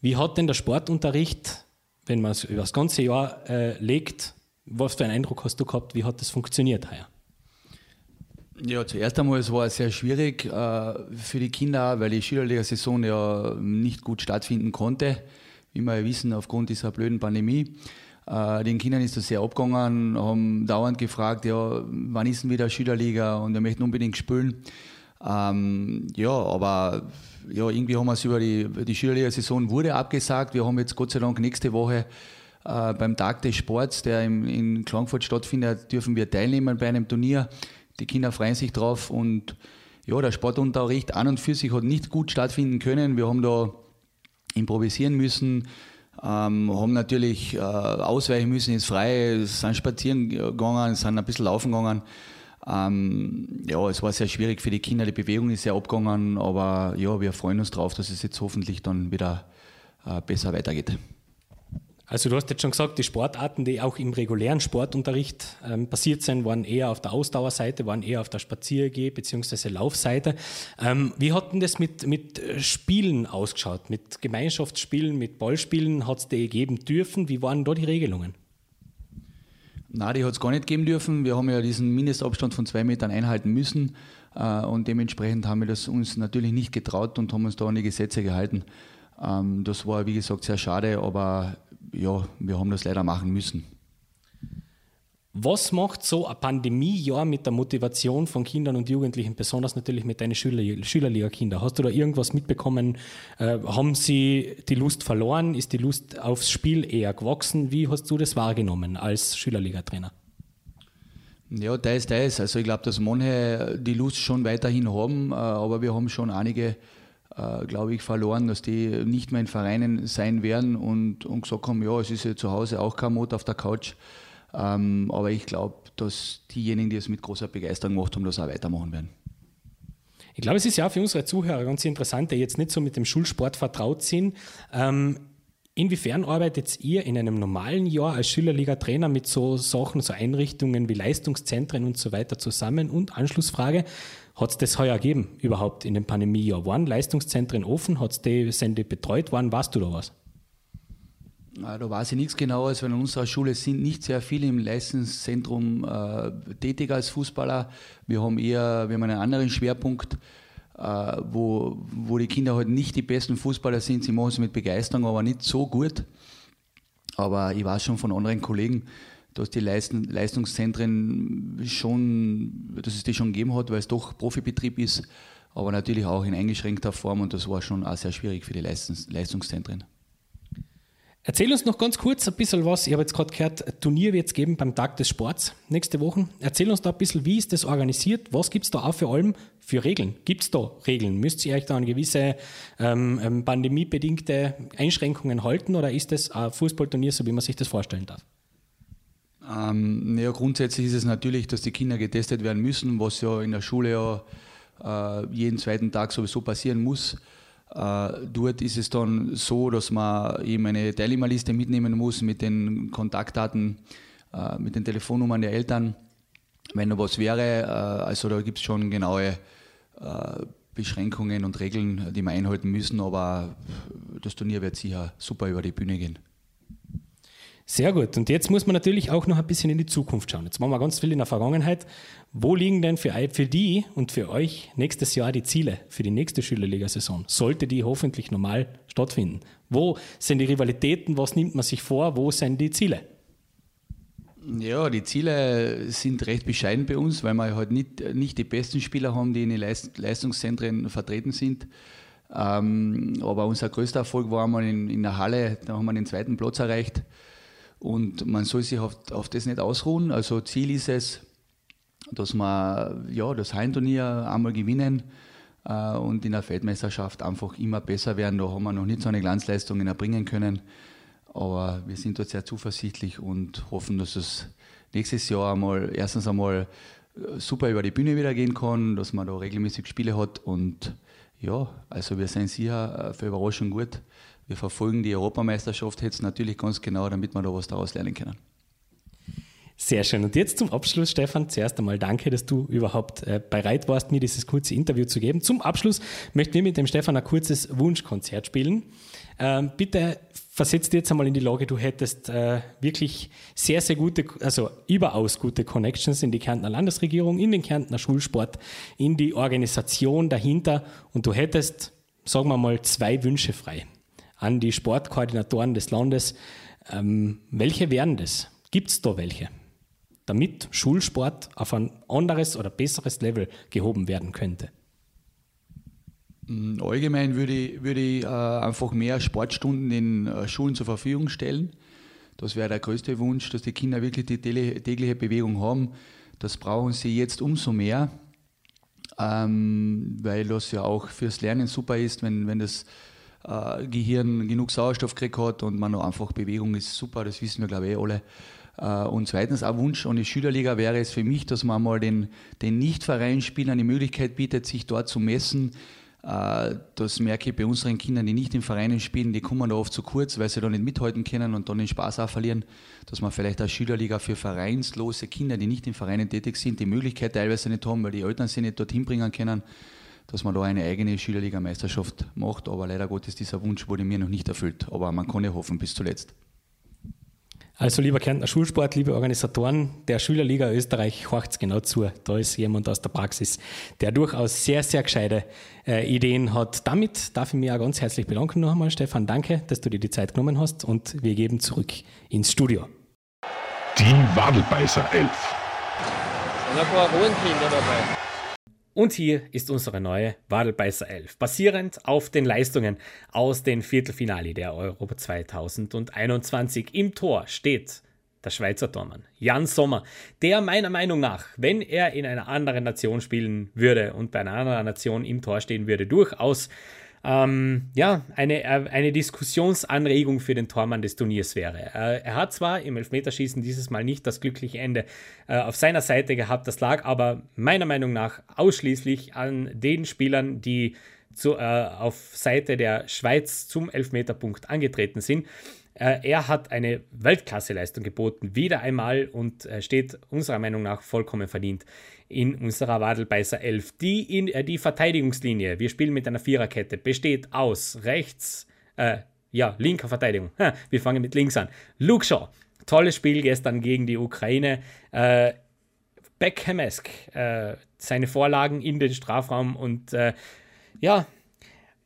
wie hat denn der Sportunterricht, wenn man es über das ganze Jahr äh, legt, was für einen Eindruck hast du gehabt, wie hat das funktioniert heuer? Ja, zuerst einmal, es war sehr schwierig äh, für die Kinder, weil die Schülerliga-Saison ja nicht gut stattfinden konnte, wie wir ja wissen, aufgrund dieser blöden Pandemie. Äh, den Kindern ist das sehr abgegangen, haben dauernd gefragt, ja, wann ist denn wieder Schülerliga und wir möchten unbedingt spielen. Ähm, ja, aber ja, irgendwie haben wir es über die, die Schülerliga-Saison wurde abgesagt. Wir haben jetzt Gott sei Dank nächste Woche äh, beim Tag des Sports, der im, in Klagenfurt stattfindet, dürfen wir teilnehmen bei einem Turnier. Die Kinder freuen sich drauf und ja, der Sportunterricht an und für sich hat nicht gut stattfinden können. Wir haben da improvisieren müssen, ähm, haben natürlich äh, ausweichen müssen ins Freie, sind spazieren gegangen, sind ein bisschen laufen gegangen. Ähm, ja, es war sehr schwierig für die Kinder, die Bewegung ist sehr abgegangen, aber ja, wir freuen uns darauf, dass es jetzt hoffentlich dann wieder äh, besser weitergeht. Also du hast jetzt schon gesagt, die Sportarten, die auch im regulären Sportunterricht ähm, passiert sind, waren eher auf der Ausdauerseite, waren eher auf der Spaziergeh- bzw. Laufseite. Ähm, wie hat denn das mit, mit Spielen ausgeschaut? Mit Gemeinschaftsspielen, mit Ballspielen hat es die gegeben dürfen? Wie waren da die Regelungen? Nein, die hat es gar nicht geben dürfen. Wir haben ja diesen Mindestabstand von zwei Metern einhalten müssen äh, und dementsprechend haben wir das uns natürlich nicht getraut und haben uns da an die Gesetze gehalten. Ähm, das war, wie gesagt, sehr schade, aber ja, wir haben das leider machen müssen. Was macht so ein Pandemiejahr mit der Motivation von Kindern und Jugendlichen, besonders natürlich mit deinen Schüler, Schülerliga-Kindern? Hast du da irgendwas mitbekommen? Äh, haben sie die Lust verloren? Ist die Lust aufs Spiel eher gewachsen? Wie hast du das wahrgenommen als Schülerliga-Trainer? Ja, da ist das. Also ich glaube, dass manche die Lust schon weiterhin haben, äh, aber wir haben schon einige, äh, glaube ich, verloren, dass die nicht mehr in Vereinen sein werden und, und gesagt haben, ja, es ist ja zu Hause auch kein Mut auf der Couch. Ähm, aber ich glaube, dass diejenigen, die es mit großer Begeisterung gemacht haben, das auch weitermachen werden. Ich glaube, es ist ja auch für unsere Zuhörer ganz interessant, die jetzt nicht so mit dem Schulsport vertraut sind. Ähm, inwiefern arbeitet ihr in einem normalen Jahr als Schülerliga-Trainer mit so Sachen, so Einrichtungen wie Leistungszentren und so weiter zusammen? Und Anschlussfrage, hat es das heuer gegeben überhaupt in dem Pandemiejahr? Waren Leistungszentren offen? Hat es die, sind die betreut worden? Weißt du da was? Da weiß ich nichts genaues, weil in unserer Schule sind nicht sehr viele im Leistungszentrum äh, tätig als Fußballer. Wir haben eher wir haben einen anderen Schwerpunkt, äh, wo, wo die Kinder halt nicht die besten Fußballer sind. Sie machen es mit Begeisterung, aber nicht so gut. Aber ich weiß schon von anderen Kollegen, dass die Leisten, Leistungszentren schon, dass es die schon gegeben hat, weil es doch Profibetrieb ist, aber natürlich auch in eingeschränkter Form und das war schon auch sehr schwierig für die Leistungs, Leistungszentren. Erzähl uns noch ganz kurz ein bisschen was. Ich habe jetzt gerade gehört, Turnier wird es geben beim Tag des Sports nächste Woche. Erzähl uns da ein bisschen, wie ist das organisiert? Was gibt es da auch für allem für Regeln? Gibt es da Regeln? Müsst ihr euch da an gewisse ähm, ähm, pandemiebedingte Einschränkungen halten oder ist das ein Fußballturnier, so wie man sich das vorstellen darf? Ähm, ja, grundsätzlich ist es natürlich, dass die Kinder getestet werden müssen, was ja in der Schule ja äh, jeden zweiten Tag sowieso passieren muss. Äh, dort ist es dann so, dass man eben eine Teilnehmerliste mitnehmen muss mit den Kontaktdaten, äh, mit den Telefonnummern der Eltern. Wenn noch was wäre, äh, also da gibt es schon genaue Beschränkungen und Regeln, die wir einhalten müssen, aber das Turnier wird sicher super über die Bühne gehen. Sehr gut. Und jetzt muss man natürlich auch noch ein bisschen in die Zukunft schauen. Jetzt machen wir ganz viel in der Vergangenheit. Wo liegen denn für, für die und für euch nächstes Jahr die Ziele für die nächste Schülerliga-Saison? Sollte die hoffentlich normal stattfinden? Wo sind die Rivalitäten? Was nimmt man sich vor? Wo sind die Ziele? Ja, die Ziele sind recht bescheiden bei uns, weil wir halt nicht, nicht die besten Spieler haben, die in den Leistungszentren vertreten sind. Ähm, aber unser größter Erfolg war einmal in, in der Halle, da haben wir den zweiten Platz erreicht. Und man soll sich auf, auf das nicht ausruhen. Also Ziel ist es, dass wir ja, das Heimturnier einmal gewinnen äh, und in der Feldmeisterschaft einfach immer besser werden. Da haben wir noch nicht so eine Glanzleistung erbringen können. Aber wir sind dort sehr zuversichtlich und hoffen, dass es nächstes Jahr einmal, erstens einmal äh, super über die Bühne wieder gehen kann, dass man da regelmäßig Spiele hat und ja, also wir sind sicher äh, für Überraschung gut wir verfolgen die Europameisterschaft jetzt natürlich ganz genau, damit wir da was daraus lernen können. Sehr schön. Und jetzt zum Abschluss, Stefan, zuerst einmal danke, dass du überhaupt äh, bereit warst, mir dieses kurze Interview zu geben. Zum Abschluss möchten wir mit dem Stefan ein kurzes Wunschkonzert spielen. Ähm, bitte versetz dir jetzt einmal in die Lage, du hättest äh, wirklich sehr, sehr gute, also überaus gute Connections in die Kärntner Landesregierung, in den Kärntner Schulsport, in die Organisation dahinter und du hättest, sagen wir mal, zwei Wünsche frei an die Sportkoordinatoren des Landes. Ähm, welche wären das? Gibt es da welche? Damit Schulsport auf ein anderes oder besseres Level gehoben werden könnte. Mm, allgemein würde ich, würde ich äh, einfach mehr Sportstunden in äh, Schulen zur Verfügung stellen. Das wäre der größte Wunsch, dass die Kinder wirklich die tägliche Bewegung haben. Das brauchen sie jetzt umso mehr, ähm, weil das ja auch fürs Lernen super ist, wenn, wenn das äh, Gehirn genug Sauerstoff gekriegt hat und man noch einfach Bewegung ist super, das wissen wir glaube ich eh alle. Äh, und zweitens, ein Wunsch an die Schülerliga wäre es für mich, dass man mal den, den Nicht-Vereinsspielern die Möglichkeit bietet, sich dort zu messen. Äh, das merke ich bei unseren Kindern, die nicht in Vereinen spielen, die kommen da oft zu kurz, weil sie da nicht mithalten können und dann den Spaß auch verlieren. Dass man vielleicht als Schülerliga für vereinslose Kinder, die nicht in Vereinen tätig sind, die Möglichkeit teilweise nicht haben, weil die Eltern sie nicht dorthin bringen können, dass man da eine eigene Schülerliga-Meisterschaft macht. Aber leider Gottes, dieser Wunsch wurde mir noch nicht erfüllt. Aber man kann ja hoffen bis zuletzt. Also lieber Kärntner Schulsport, liebe Organisatoren der Schülerliga Österreich, horcht's genau zu. Da ist jemand aus der Praxis, der durchaus sehr, sehr gescheite äh, Ideen hat. Damit darf ich mich auch ganz herzlich bedanken noch einmal, Stefan. Danke, dass du dir die Zeit genommen hast und wir geben zurück ins Studio. Die Wadelbeißer 11. Und ein paar Hohenkinder dabei. Und hier ist unsere neue Wadelbeißer 11, basierend auf den Leistungen aus den Viertelfinale der Euro 2021. Im Tor steht der Schweizer Tormann Jan Sommer, der meiner Meinung nach, wenn er in einer anderen Nation spielen würde und bei einer anderen Nation im Tor stehen würde, durchaus ähm, ja, eine, äh, eine Diskussionsanregung für den Tormann des Turniers wäre. Äh, er hat zwar im Elfmeterschießen dieses Mal nicht das glückliche Ende äh, auf seiner Seite gehabt, das lag aber meiner Meinung nach ausschließlich an den Spielern, die zu, äh, auf Seite der Schweiz zum Elfmeterpunkt angetreten sind. Äh, er hat eine Weltklasseleistung geboten, wieder einmal und äh, steht unserer Meinung nach vollkommen verdient in unserer Wadelbeißer 11. Die, in, äh, die Verteidigungslinie, wir spielen mit einer Viererkette, besteht aus rechts, äh, ja, linker Verteidigung. Ha, wir fangen mit links an. Luke Shaw, tolles Spiel gestern gegen die Ukraine. Äh, Beckham-esque, äh, seine Vorlagen in den Strafraum und äh, ja,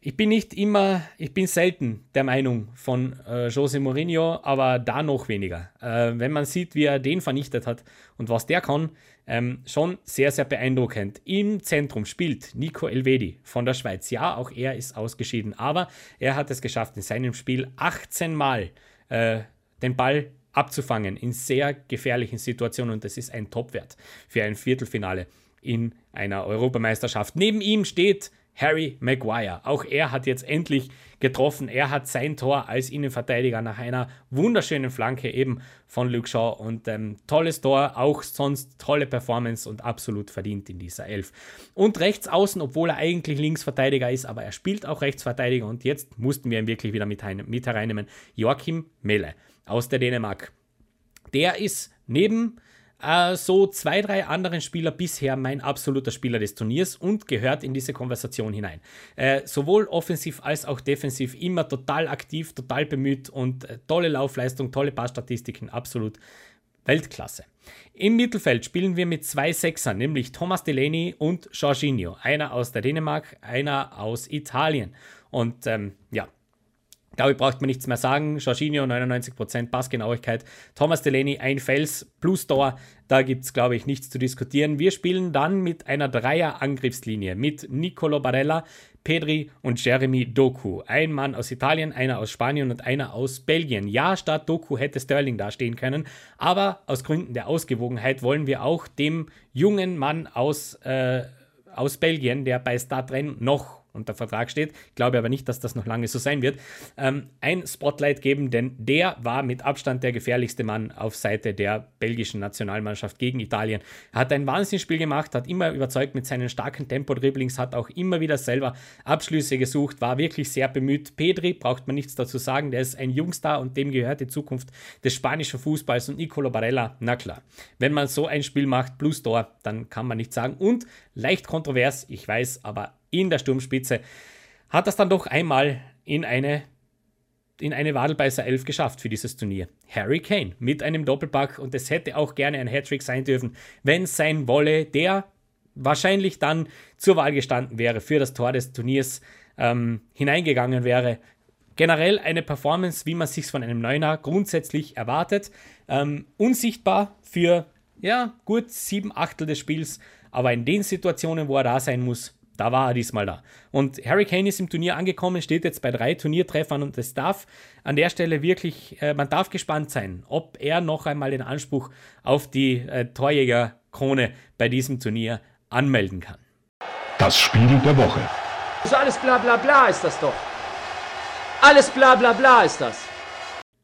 ich bin nicht immer, ich bin selten der Meinung von äh, Jose Mourinho, aber da noch weniger. Äh, wenn man sieht, wie er den vernichtet hat und was der kann, ähm, schon sehr, sehr beeindruckend. Im Zentrum spielt Nico Elvedi von der Schweiz. Ja, auch er ist ausgeschieden, aber er hat es geschafft, in seinem Spiel 18 Mal äh, den Ball abzufangen in sehr gefährlichen Situationen und das ist ein Topwert für ein Viertelfinale in einer Europameisterschaft. Neben ihm steht Harry Maguire. Auch er hat jetzt endlich getroffen. Er hat sein Tor als Innenverteidiger nach einer wunderschönen Flanke eben von Luke Shaw und ähm, tolles Tor, auch sonst tolle Performance und absolut verdient in dieser Elf. Und rechts außen, obwohl er eigentlich Linksverteidiger ist, aber er spielt auch Rechtsverteidiger und jetzt mussten wir ihn wirklich wieder mit, mit hereinnehmen. Joachim Melle aus der Dänemark. Der ist neben äh, so zwei, drei anderen Spieler bisher mein absoluter Spieler des Turniers und gehört in diese Konversation hinein. Äh, sowohl offensiv als auch defensiv immer total aktiv, total bemüht und äh, tolle Laufleistung, tolle Passstatistiken, absolut Weltklasse. Im Mittelfeld spielen wir mit zwei Sechsern, nämlich Thomas Delaney und Jorginho. Einer aus der Dänemark, einer aus Italien. Und ähm, ja, Glaube ich, braucht man nichts mehr sagen. Jorginho 99% Passgenauigkeit. Thomas Delaney ein Fels plus Tor. Da gibt es, glaube ich, nichts zu diskutieren. Wir spielen dann mit einer Dreier-Angriffslinie mit Nicolo Barella, Pedri und Jeremy Doku. Ein Mann aus Italien, einer aus Spanien und einer aus Belgien. Ja, statt Doku hätte Sterling dastehen können, aber aus Gründen der Ausgewogenheit wollen wir auch dem jungen Mann aus, äh, aus Belgien, der bei Stadtrennen noch unter Vertrag steht, ich glaube aber nicht, dass das noch lange so sein wird, ähm, ein Spotlight geben, denn der war mit Abstand der gefährlichste Mann auf Seite der belgischen Nationalmannschaft gegen Italien. Hat ein Wahnsinnsspiel gemacht, hat immer überzeugt mit seinen starken Tempo-Dribblings, hat auch immer wieder selber Abschlüsse gesucht, war wirklich sehr bemüht. Pedri, braucht man nichts dazu sagen, der ist ein Jungstar und dem gehört die Zukunft des spanischen Fußballs und Nicolo Barella, na klar. Wenn man so ein Spiel macht, plus Tor, dann kann man nichts sagen. Und leicht kontrovers, ich weiß, aber in der Sturmspitze, hat das dann doch einmal in eine, in eine Wadelbeißer 11 geschafft für dieses Turnier. Harry Kane mit einem Doppelpack und es hätte auch gerne ein Hattrick sein dürfen, wenn sein wolle, der wahrscheinlich dann zur Wahl gestanden wäre für das Tor des Turniers ähm, hineingegangen wäre. Generell eine Performance, wie man sich von einem Neuner grundsätzlich erwartet. Ähm, unsichtbar für ja, gut sieben Achtel des Spiels, aber in den Situationen, wo er da sein muss, da war er diesmal da. Und Harry Kane ist im Turnier angekommen, steht jetzt bei drei Turniertreffern und es darf an der Stelle wirklich, äh, man darf gespannt sein, ob er noch einmal den Anspruch auf die äh, Torjägerkrone bei diesem Turnier anmelden kann. Das Spiel der Woche. Ist alles bla bla bla ist das doch. Alles bla bla bla ist das.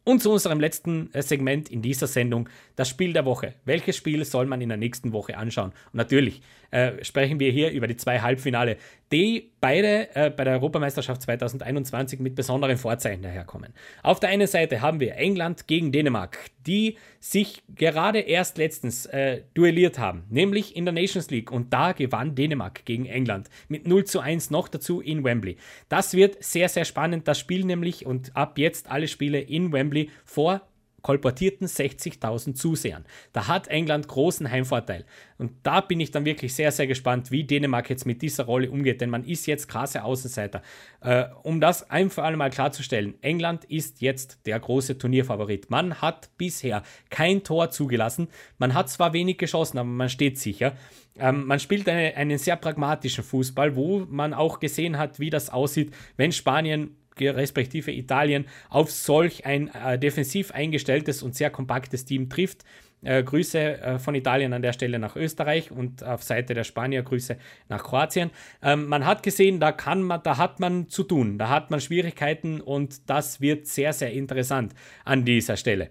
Und zu unserem letzten äh, Segment in dieser Sendung, das Spiel der Woche. Welches Spiel soll man in der nächsten Woche anschauen? Und natürlich äh, sprechen wir hier über die zwei Halbfinale, die beide äh, bei der Europameisterschaft 2021 mit besonderen Vorzeichen daherkommen. Auf der einen Seite haben wir England gegen Dänemark, die sich gerade erst letztens äh, duelliert haben, nämlich in der Nations League. Und da gewann Dänemark gegen England mit 0 zu 1 noch dazu in Wembley. Das wird sehr, sehr spannend. Das Spiel nämlich und ab jetzt alle Spiele in Wembley vor kolportierten 60.000 Zusehern. Da hat England großen Heimvorteil. Und da bin ich dann wirklich sehr, sehr gespannt, wie Dänemark jetzt mit dieser Rolle umgeht, denn man ist jetzt krasse Außenseiter. Äh, um das ein für alle Mal klarzustellen, England ist jetzt der große Turnierfavorit. Man hat bisher kein Tor zugelassen. Man hat zwar wenig geschossen, aber man steht sicher. Ähm, man spielt eine, einen sehr pragmatischen Fußball, wo man auch gesehen hat, wie das aussieht, wenn Spanien respektive Italien auf solch ein äh, defensiv eingestelltes und sehr kompaktes Team trifft. Äh, Grüße äh, von Italien an der Stelle nach Österreich und auf Seite der Spanier Grüße nach Kroatien. Ähm, man hat gesehen, da kann man, da hat man zu tun, da hat man Schwierigkeiten und das wird sehr, sehr interessant an dieser Stelle.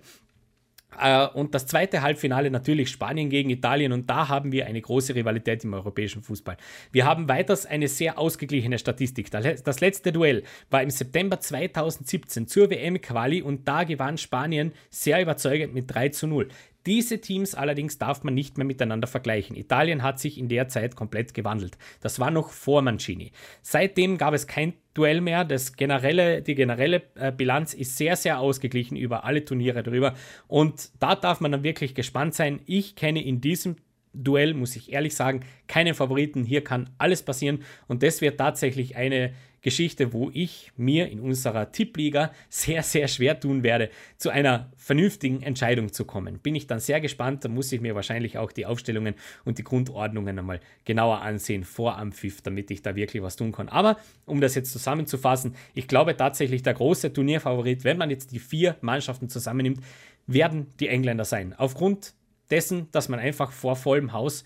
Äh, und das zweite Halbfinale natürlich Spanien gegen Italien und da haben wir eine große Rivalität im europäischen Fußball. Wir haben weiters eine sehr ausgeglichene Statistik. Das letzte Duell war im September 2017 zur WM-Quali und da gewann Spanien sehr überzeugend mit 3 zu 0. Diese Teams allerdings darf man nicht mehr miteinander vergleichen. Italien hat sich in der Zeit komplett gewandelt. Das war noch vor Mancini. Seitdem gab es kein Duell mehr. Das generelle, die generelle äh, Bilanz ist sehr, sehr ausgeglichen über alle Turniere drüber. Und da darf man dann wirklich gespannt sein. Ich kenne in diesem Duell, muss ich ehrlich sagen, keinen Favoriten. Hier kann alles passieren. Und das wird tatsächlich eine Geschichte, wo ich mir in unserer Tippliga sehr, sehr schwer tun werde, zu einer vernünftigen Entscheidung zu kommen. Bin ich dann sehr gespannt, da muss ich mir wahrscheinlich auch die Aufstellungen und die Grundordnungen einmal genauer ansehen vor am Pfiff, damit ich da wirklich was tun kann. Aber um das jetzt zusammenzufassen, ich glaube tatsächlich, der große Turnierfavorit, wenn man jetzt die vier Mannschaften zusammennimmt, werden die Engländer sein. Aufgrund dessen, dass man einfach vor vollem Haus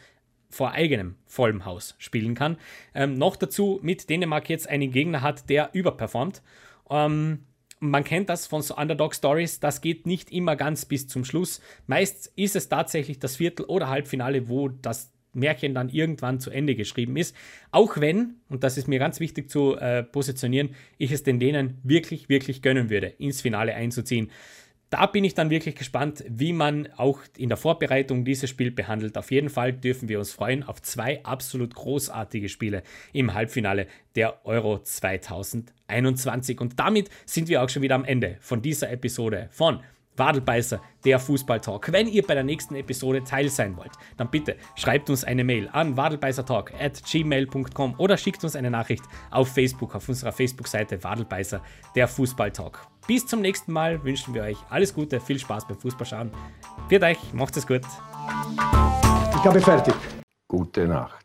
vor eigenem vollem Haus spielen kann. Ähm, noch dazu mit Dänemark jetzt einen Gegner hat, der überperformt. Ähm, man kennt das von so Underdog-Stories, das geht nicht immer ganz bis zum Schluss. Meist ist es tatsächlich das Viertel- oder Halbfinale, wo das Märchen dann irgendwann zu Ende geschrieben ist. Auch wenn, und das ist mir ganz wichtig zu äh, positionieren, ich es den Dänen wirklich, wirklich gönnen würde, ins Finale einzuziehen da bin ich dann wirklich gespannt, wie man auch in der Vorbereitung dieses Spiel behandelt. Auf jeden Fall dürfen wir uns freuen auf zwei absolut großartige Spiele im Halbfinale der Euro 2021. Und damit sind wir auch schon wieder am Ende von dieser Episode von Wadelbeißer, der Fußballtalk. Wenn ihr bei der nächsten Episode Teil sein wollt, dann bitte schreibt uns eine Mail an wadelbeißertalk at gmail.com oder schickt uns eine Nachricht auf Facebook, auf unserer Facebook-Seite Wadelbeißer, der Fußballtalk. Bis zum nächsten Mal wünschen wir euch alles Gute, viel Spaß beim Fußballschauen. Für euch, macht es gut. Ich habe fertig. Gute Nacht.